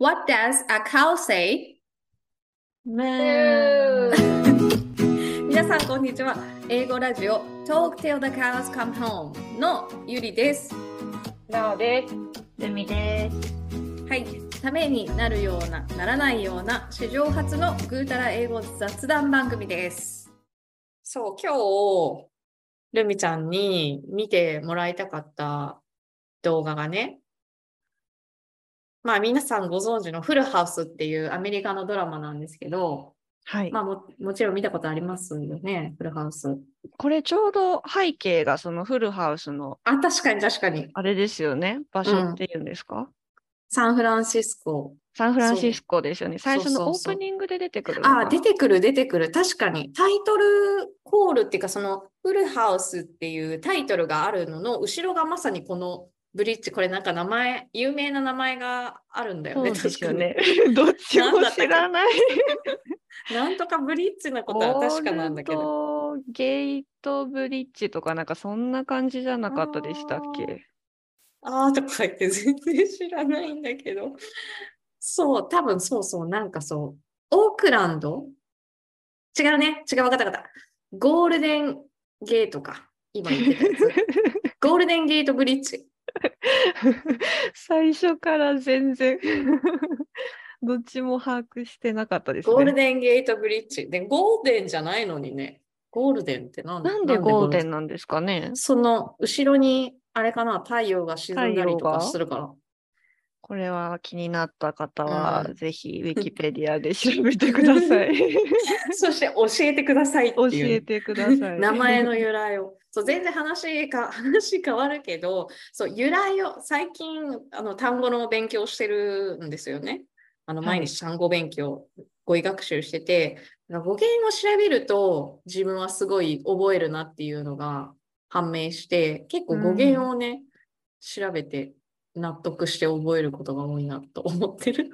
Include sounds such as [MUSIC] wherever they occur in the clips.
What does a cow say? め [LAUGHS] 皆さん、こんにちは。英語ラジオ Talk Till the Cows Come Home のゆりです。なおです。ルミです。はい。ためになるような、ならないような、史上初のぐーたら英語雑談番組です。そう、今日、ルミちゃんに見てもらいたかった動画がね、まあ皆さんご存知のフルハウスっていうアメリカのドラマなんですけど、はい。まあももちろん見たことありますよね、フルハウス。これちょうど背景がそのフルハウスのあ、確かに確かに。あれですよね。場所っていうんですか、サンフランシスコ。サンフランシスコですよね。最初のオープニングで出てくるあ、出てくる出てくる。確かに。タイトルコールっていうか、そのフルハウスっていうタイトルがあるのの後ろがまさにこのブリッジ、これなんか名前、有名な名前があるんだよね。確ね。[LAUGHS] どっちも知らない。[LAUGHS] なんとかブリッジのことは確かなんだけど。ゴールドゲートブリッジとかなんかそんな感じじゃなかったでしたっけ？あーとか言って全然知らないんだけど。そう、多分そうそう、なんかそう。オークランド？違うね。違う、わかったわかった。ゴールデンゲートか。今言ってたやつ。[LAUGHS] ゴールデンゲートブリッジ。[LAUGHS] 最初から全然 [LAUGHS] どっちも把握してなかったですね。ゴールデンゲートブリッジ。で、ゴールデンじゃないのにね。ゴールデンってなんなんでゴールデンななんですかねその後ろに、あれかな、太陽が沈んだりとかするから。これは気になった方は、うんぜひウィキペディアで調べてください。[LAUGHS] そして教えてください教いう。えてください。名前の由来を。そう全然話か [LAUGHS] 話変わるけど、そう由来を最近あの単語の勉強してるんですよね。あのはい毎日単語勉強、語彙学習してて、語源を調べると自分はすごい覚えるなっていうのが判明して、結構語源をね、調べて納得して覚えることが多いなと思ってる。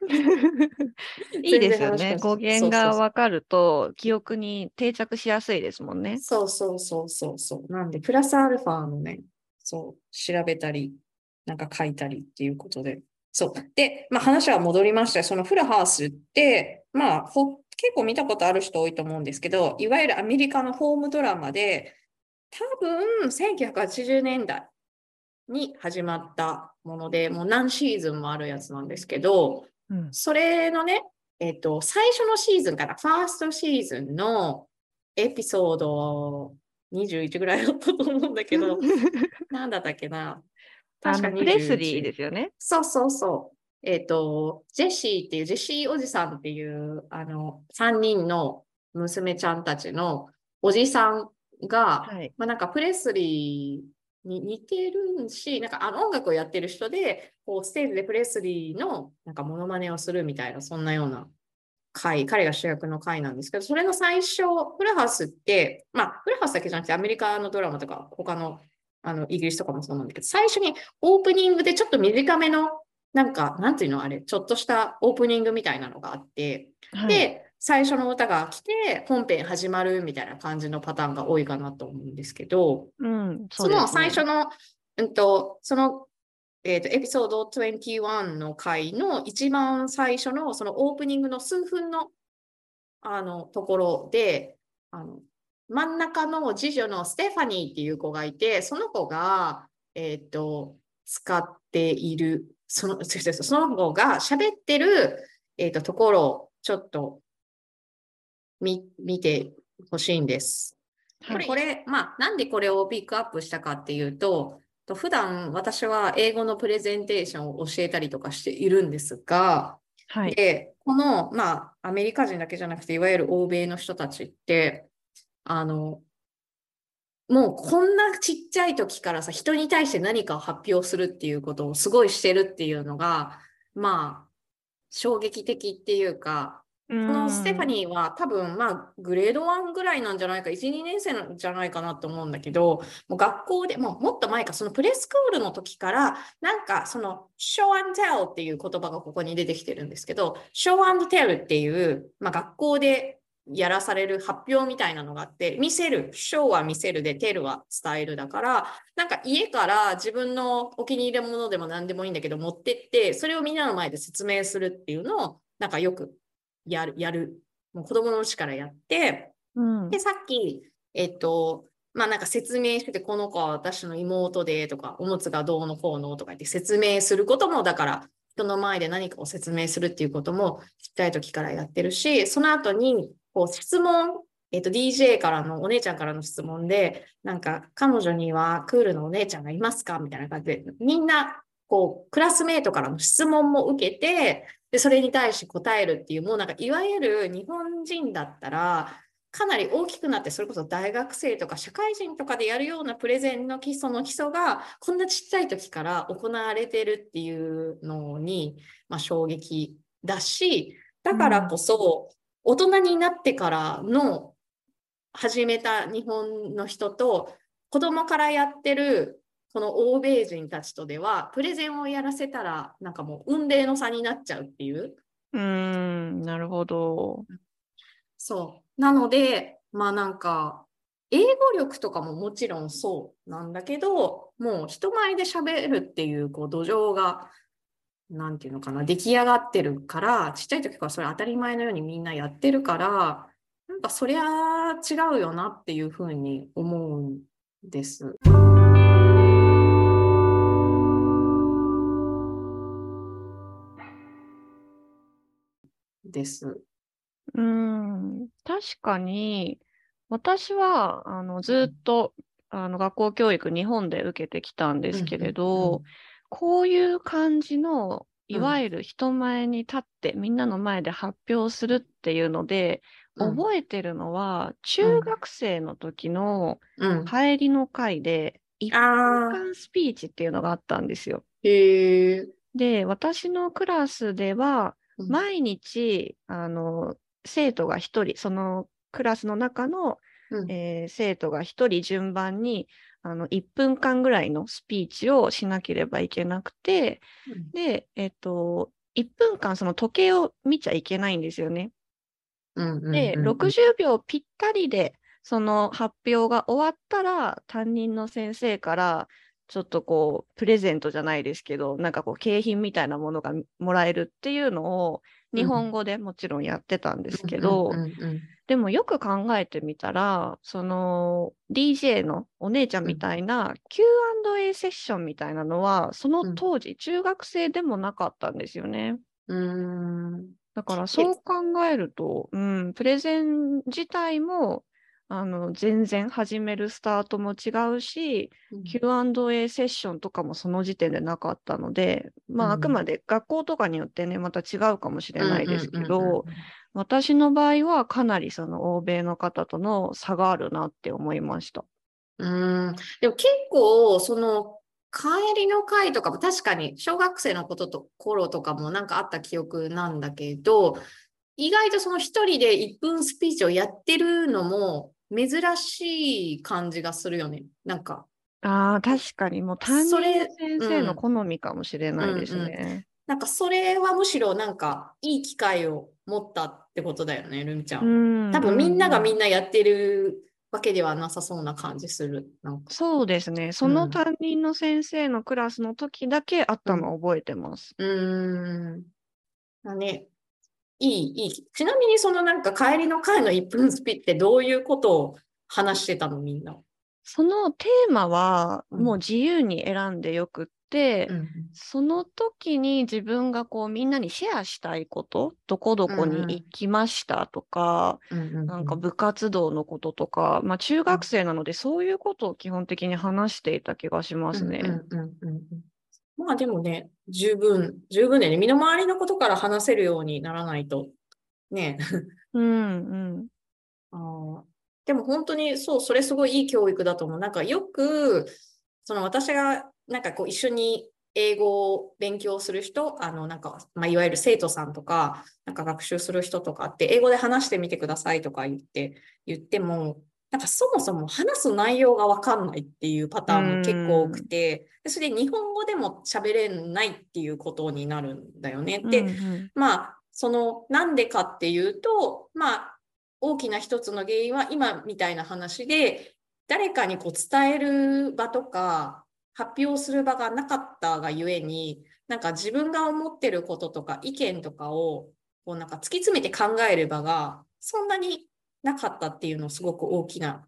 [LAUGHS] いいですよね。が語源がわかると記憶に定着しやすいですもんね。そうそうそうそうそう。なんで、プラスアルファのね、そう、調べたり、なんか書いたりっていうことで。そう。で、まあ話は戻りました。そのフルハウスって、まあ、ほ結構見たことある人多いと思うんですけど、いわゆるアメリカのホームドラマで、多分1980年代に始まったもので、もう何シーズンもあるやつなんですけど、うんそれのね、えっと、最初のシーズンから、ファーストシーズンのエピソード21ぐらいだったと思うんだけど、[LAUGHS] なんだったっけな。あ確かのプレスリー21ですよね。そうそうそう。えっ、と、ジェシーっていう、ジェシーおじさんっていう、あの、3人の娘ちゃんたちのおじさんが、はい。まあなんかプレスリーに似てるし、なんかあの音楽をやってる人で、こうステージでプレスリーのなんかモノマネをするみたいな、そんなような回、彼が主役の回なんですけど、それの最初、フルハウスって、まあフルハウスだけじゃなくてアメリカのドラマとか他のあのイギリスとかもそうなんだけど、最初にオープニングでちょっと短めの、なんか、なんていうのあれ、ちょっとしたオープニングみたいなのがあって、はい、で、最初の歌が来て、本編始まるみたいな感じのパターンが多いかなと思うんですけど、うん、そねの最初の、うんと、その、えっと、エピソード21の回の一番最初の、そのオープニングの数分の、あの、ところで、あの、真ん中の次女のステファニーっていう子がいて、その子が、えっと、使っている、その、その子が喋ってる、えっと、ところをちょっと見、見てほしいんです。これ、これまあ、なんでこれをピックアップしたかっていうと、と普段私は英語のプレゼンテーションを教えたりとかしているんですが、はい。で、この、まあ、アメリカ人だけじゃなくて、いわゆる欧米の人たちって、あの、もうこんなちっちゃい時からさ、人に対して何かを発表するっていうことをすごいしてるっていうのが、まあ、衝撃的っていうか、ここのステファニーは多分まあグレード1ぐらいなんじゃないか、1、2年生なんじゃないかなと思うんだけど、もう学校でもうもっと前か、そのプレスクールの時から、なんかその show and tell っていう言葉がここに出てきてるんですけど、show and tell っていう、まあ、学校でやらされる発表みたいなのがあって、見せる、ショーは見せるで、テルは伝えるだから、なんか家から自分のお気に入りのものでも何でもいいんだけど、持ってって、それをみんなの前で説明するっていうのを、なんかよくやる、やる。もう子供のうちからやって、うんで、さっき、えっと、まあなんか説明してて、この子は私の妹でとか、おむつがどうのこうのとか言って説明することも、だから人の前で何かを説明するっていうこともちっちゃい時からやってるし、その後に、こう質問、えっと DJ からの、お姉ちゃんからの質問で、なんか彼女にはクールのお姉ちゃんがいますかみたいな感じで、みんな、こう、クラスメートからの質問も受けて、で、それに対して答えるっていう、もうなんか、いわゆる日本人だったら、かなり大きくなって、それこそ大学生とか社会人とかでやるようなプレゼンの基礎の基礎が、こんなちっちゃい時から行われてるっていうのに、まあ、衝撃だし、だからこそ、大人になってからの始めた日本の人と、子供からやってるこの欧米人たちとでは、プレゼンをやらせたら、なんかもう運命の差になっちゃうっていう。うーん、なるほど。そう。なので、まあなんか、英語力とかももちろんそうなんだけど、もう人前で喋るっていうこう土壌が、なんていうのかな、出来上がってるから、ちっちゃい時からそれ当たり前のようにみんなやってるから、なんかそりゃ違うよなっていうふうに思うんです。です。うーん、確かに、私は、あの、ずっと、あの、学校教育日本で受けてきたんですけれど、こういう感じの、いうん。わゆる人前に立って、みんなの前で発表するっていうので、うん。覚えてるのは、中学生の時のうん。帰りの会で、一分間スピーチっていうのがあったんですよ。で、私のクラスでは、うん毎日、あの、生徒が一人、そのクラスの中の、うん。えー生徒が一人順番に、あの、1分間ぐらいのスピーチをしなければいけなくて、で、えっと、1分間その時計を見ちゃいけないんですよね。うんうんで、うんうん。60秒ぴったりで、その発表が終わったら、担任の先生から、ちょっとこう、プレゼントじゃないですけど、なんかこう、景品みたいなものがもらえるっていうのを、日本語でもちろんやってたんですけど、でもよく考えてみたら、その DJ のお姉ちゃんみたいな Q&A セッションみたいなのは、その当時、中学生でもなかったんですよね。うん。だからそう考えると、うん、プレゼン自体も、あの、全然始めるスタートも違うし、Q&A セッションとかもその時点でなかったので、まあ、うんあくまで学校とかによってね、また違うかもしれないですけうんうんうんど、私の場合はかなりその欧米の方との差があるなって思いました。うん。うんでも結構、その、帰りの会とかも確かに小学生のことと頃とかもなんかあった記憶なんだけど、意外とその一人で1分スピーチをやってるのも珍しい感じがするよね。なんか、ああ、確かにもう担任先生のうん好みかもしれないですうんうんね。なんかそれはむしろなんかいい機会を持ったってことだよね、ルミちゃん。うん多分みんながみんな。なやってるわけではなさそうな感じする。なんかそうですね。その担任の先生のクラスの時だけあったのを覚えてます。うーん。だね。いい、いい。ちなみにそのなんか帰りの会の1分スピってどういうことを話してたのみんな。そのテーマはうんもう自由に選んでよくって、うんその時に自分がこうみんなにシェアしたいこと、どこどこに行きましたとか、うんうんなんか部活動のこととか、まあ中学生なのでそういうことを基本的に話していた気がしますね。うんうんうんうんうんまあでもね、十分、十分だよね。身の回りのことから話せるようにならないと。ね。うんうん。[LAUGHS] あーでも本当にそう、それすごいいい教育だと思う。なんかよく、その私がなんかこう一緒に英語を勉強する人、あのなんか、まあ、いわゆる生徒さんとか、なんか学習する人とかって、英語で話してみてくださいとか言って、言っても、なんかそもそも話す内容がわかんないっていうパターンも結構多くて、でそれで日本語でも喋れないっていうことになるんだよね。で、うんうんまあ、その、なんでかっていうと、まあ、大きな一つの原因は今みたいな話で、誰かにこう伝える場とか、発表する場がなかったがゆえに、なんか自分が思ってることとか意見とかをこうなんか突き詰めて考える場がそんなになかったっていうのすごく大きな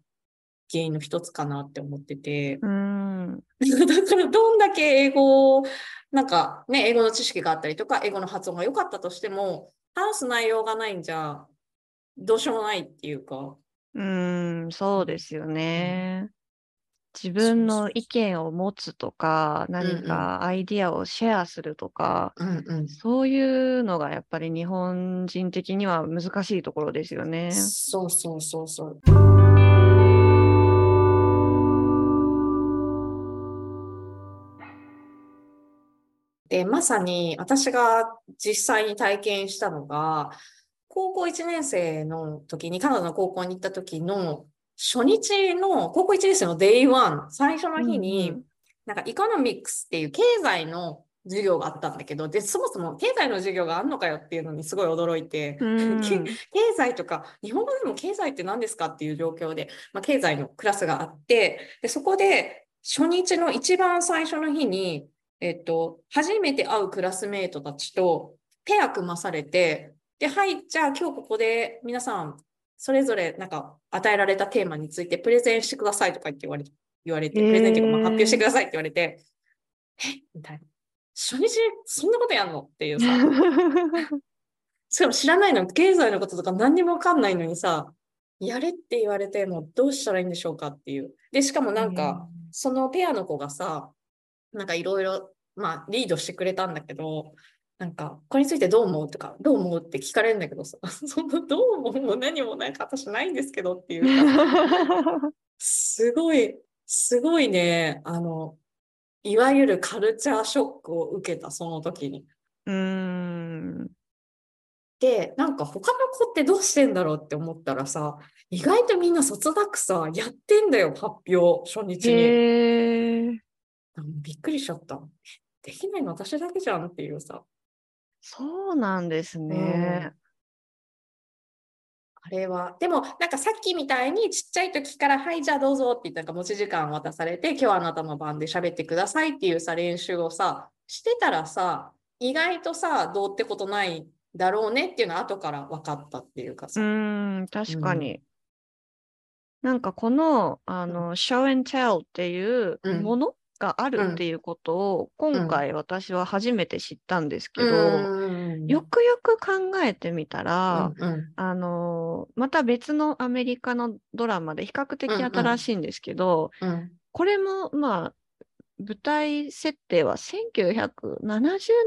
原因の一つかなって思ってて。うん。[LAUGHS] だからどんだけ英語を、なんかね、英語の知識があったりとか、英語の発音が良かったとしても、話す内容がないんじゃ、どうしようもないっていうか。うん、そうですよね。自分の意見を持つとか、何かアイディアをシェアするとか、うんうん。そういうのがやっぱり日本人的には難しいところですよね。そうそうそうそう。で、まさに私が実際に体験したのが、高校1年生の時に、カナダの高校に行った時の初日の高校1年生の Day1、最初の日に、うんうん。なんか、イコノミックスっていう経済の授業があったんだけど、で、そもそも経済の授業があるのかよっていうのにすごい驚いて、うん。け [LAUGHS] 経済とか、日本語でも経済って何ですかっていう状況で、まあ、経済のクラスがあって、で、そこで初日の一番最初の日に、えっと、初めて会うクラスメートたちとペア組まされて、で、はい、じゃあ今日ここで皆さん、それぞれなんか与えられたテーマについてプレゼンしてくださいとか言って言われ言われて、プレゼンっていうかまあ発表してくださいって言われて、[LAUGHS] え？みたいな。初日そんなことやんの？っていうさ、[LAUGHS] しかも知らないの、経済のこととか何にもわかんないのにさ、やれって言われてもどうしたらいいんでしょうかっていう。で、しかもなんか、そのペアの子がさ、なんかいろいろ、まあ、リードしてくれたんだけど、なんか、これについてどう思うとか、どう思うって聞かれるんだけどさ、[LAUGHS] そんなどう思うも何もなんか私ないんですけどっていうか、すごい、すごいね、あの、いわゆるカルチャーショックを受けた、その時に。うん。で、なんか他の子ってどうしてんだろうって思ったらさ、意外とみんな卒学さ、やってんだよ、発表、初日に。へえ。びっくりしちゃった。できないの私だけじゃんっていうさ。そうなんですね。あれは。でも、なんかさっきみたいにちっちゃい時から、はい、じゃあどうぞって言ったら持ち時間渡されて、今日はあなたの番で喋ってくださいっていうさ、練習をさ、してたらさ、意外とさ、どうってことないだろうねっていうのは後から分かったっていうかうさ。ん、確かに。なんかこの、あの、show and tell っていううんものがあるっていうことを、今回私は初めて知ったんですけど、うんよくよく考えてみたら、うんうん。あのまた別のアメリカのドラマで比較的新しいんですけど、うん。これもまあ舞台設定は1970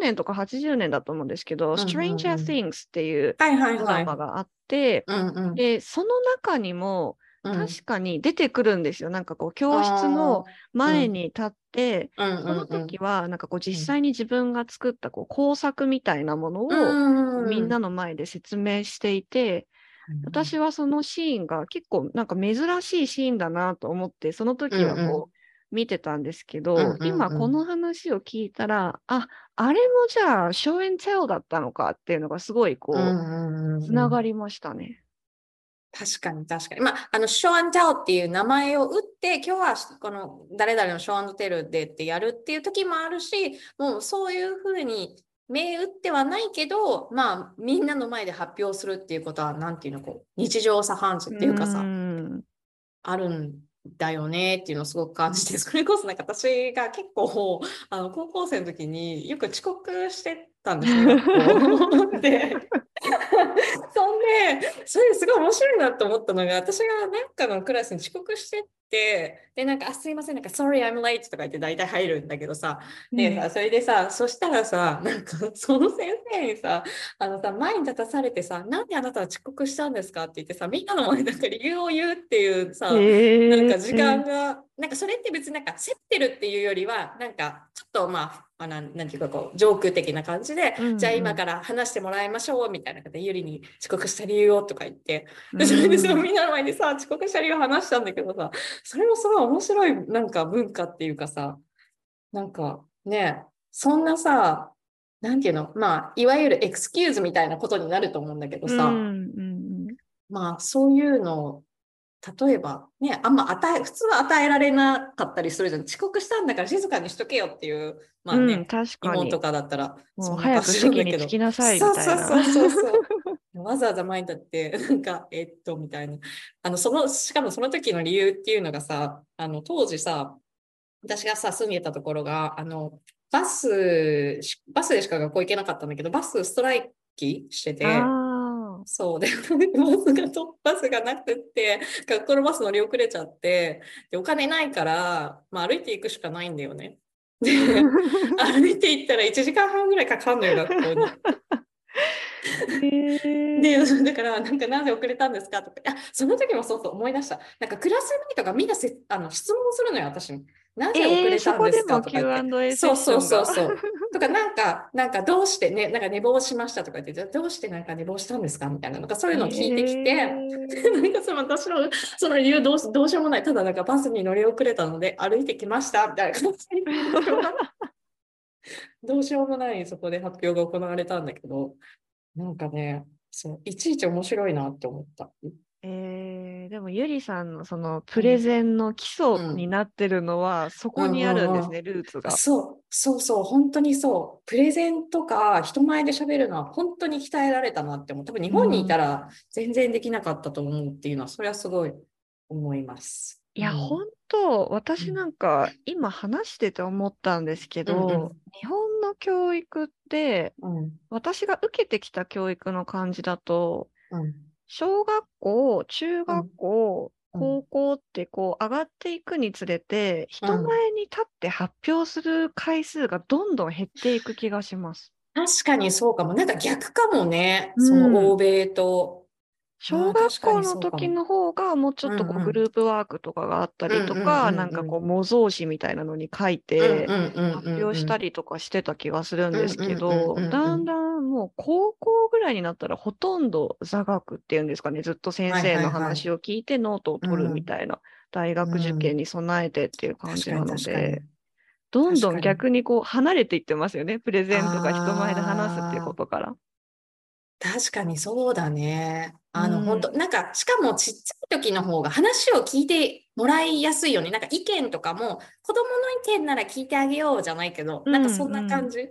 年とか80年だと思うんですけど、うんうんうん。Stranger Things っていうドはい。ラマがあって、うんうん。でその中にもうん確かに出てくるんですよ。なんかこう教室の前に立って、その時はなんかこううん。実際に自分が作ったこう工作みたいなものをうんみんなの前で説明していて、私はそのシーンが結構なんか珍しいシーンだなと思って、その時はこう見てたんですけど、今この話を聞いたら、あ、あれもじゃあ、ショーエンテルだったのかっていうのがすごいこうつながりましたね。確かに確かに。まあ、あの、ショーアンテルっていう名前を打って、今日はこの誰々のショーアンテルでってやるっていう時もあるし、もうそういうふうに銘打ってはないけど、まあ、みんなの前で発表するっていうことは、なんていうの、こう、日常茶飯事っていうかさ、んあるんだよねっていうのをすごく感じて、それこそなんか私が結構、あの、高校生の時によく遅刻してたんですね、学校。[LAUGHS] で。そんで、それですごい面白いなと思ったのが、私がなんかのクラスに遅刻してって、で、なんか、あ、すいません、なんか、sorry, I'm late とか言って大体入るんだけどさ、でさ、それでさ、そしたらさ、なんか、その先生にさ、あのさ、前に立たされてさ、なんであなたは遅刻したんですか？って言ってさ、みんなの前でなんか理由を言うっていうさ、へー。なんか時間が、なんかそれって別になんか競ってるっていうよりは、なんかちょっとまあ、あなんなんていうかこう、ジョーク的な感じで、うんうん。じゃあ今から話してもらいましょうみたいな形で、ゆりに遅刻した理由をとか言って、でそれでさ、うんみんなの前でさ、遅刻した理由を話したんだけどさ、それもすごい面白いなんか文化っていうかさ、なんかね、そんなさ、なんていうの、まあ、いわゆるエクスキューズみたいなことになると思うんだけどさ、うんうんまあそういうのを例えばね、あんま与え、普通は与えられなかったりするじゃん。遅刻したんだから静かにしとけよっていう、まあね、うん、確かに。妹とかだったら、もう早く席に着きなさいみたいな。そうそうそうそう。[LAUGHS] わざわざ前に立って、なんか、えっと、みたいな。あの、その、しかもその時の理由っていうのがさ、あの、当時さ、私がさ、住んでたところが、あの、バス、バスでしか学校行けなかったんだけど、バスストライキしてて、そうで、バスがと、バスがなくって、学校のバス乗り遅れちゃって、で、お金ないから、まあ歩いていくしかないんだよね。で、[LAUGHS] 歩いて行ったら1時間半ぐらいかかんのよ、学校に。で、[LAUGHS] だから、なんか、なぜ遅れたんですか？とか、あ、その時もそうそう思い出した。なんか、クラスメイトがみんなせあの質問するのよ、私。に。なぜ遅れたんですか、とか言って。そうそうそうそう。[LAUGHS] とか、なんか、なんか、どうしてね、なんか寝坊しました？とか言って、どうしてなんか寝坊したんですか？みたいな、なんかそういうのを聞いてきて、[LAUGHS] なんかその私のその理由どうどうしようもない、ただなんかバスに乗り遅れたので歩いてきました、みたいな感じで。どうしようもないそこで発表が行われたんだけど、なんかね、そういちいち面白いなって思った。えー、でもゆりさんのそのプレゼンの基礎になってるのは、そこにあるんですね、ルーツが。そう、そうそう、本当にそう。プレゼンとか人前で喋るのは本当に鍛えられたなって思う。多分日本にいたら全然できなかったと思うっていうのは、それはすごい思います。いや、本当、私なんか今話してて思ったんですけど、うんうん日本の教育って、うん私が受けてきた教育の感じだと、うん小学校、中学校、うん高校ってこう上がっていくにつれて、人前に立って発表する回数がどんどん減っていく気がします。確かにそうかも。なんか逆かもね。うんその欧米と。小学校の時の方がもうちょっとこうグループワークとかがあったりとか、うんなんかこう模造紙みたいなのに書いて発表したりとかしてた気がするんですけどだんだんもう高校ぐらいになったらほとんど座学っていうんですかね、ずっと先生の話を聞いてノートを取るみたいな、大学受験に備えてっていう感じなので、どんどん逆にこう離れていってますよね、プレゼンとか人前で話すっていうことから。確かにそうだね。あの、うん本当なんか、しかもちっちゃい時の方が話を聞いてもらいやすいよね。なんか意見とかも、子供の意見なら聞いてあげようじゃないけど、なんかそんな感じ。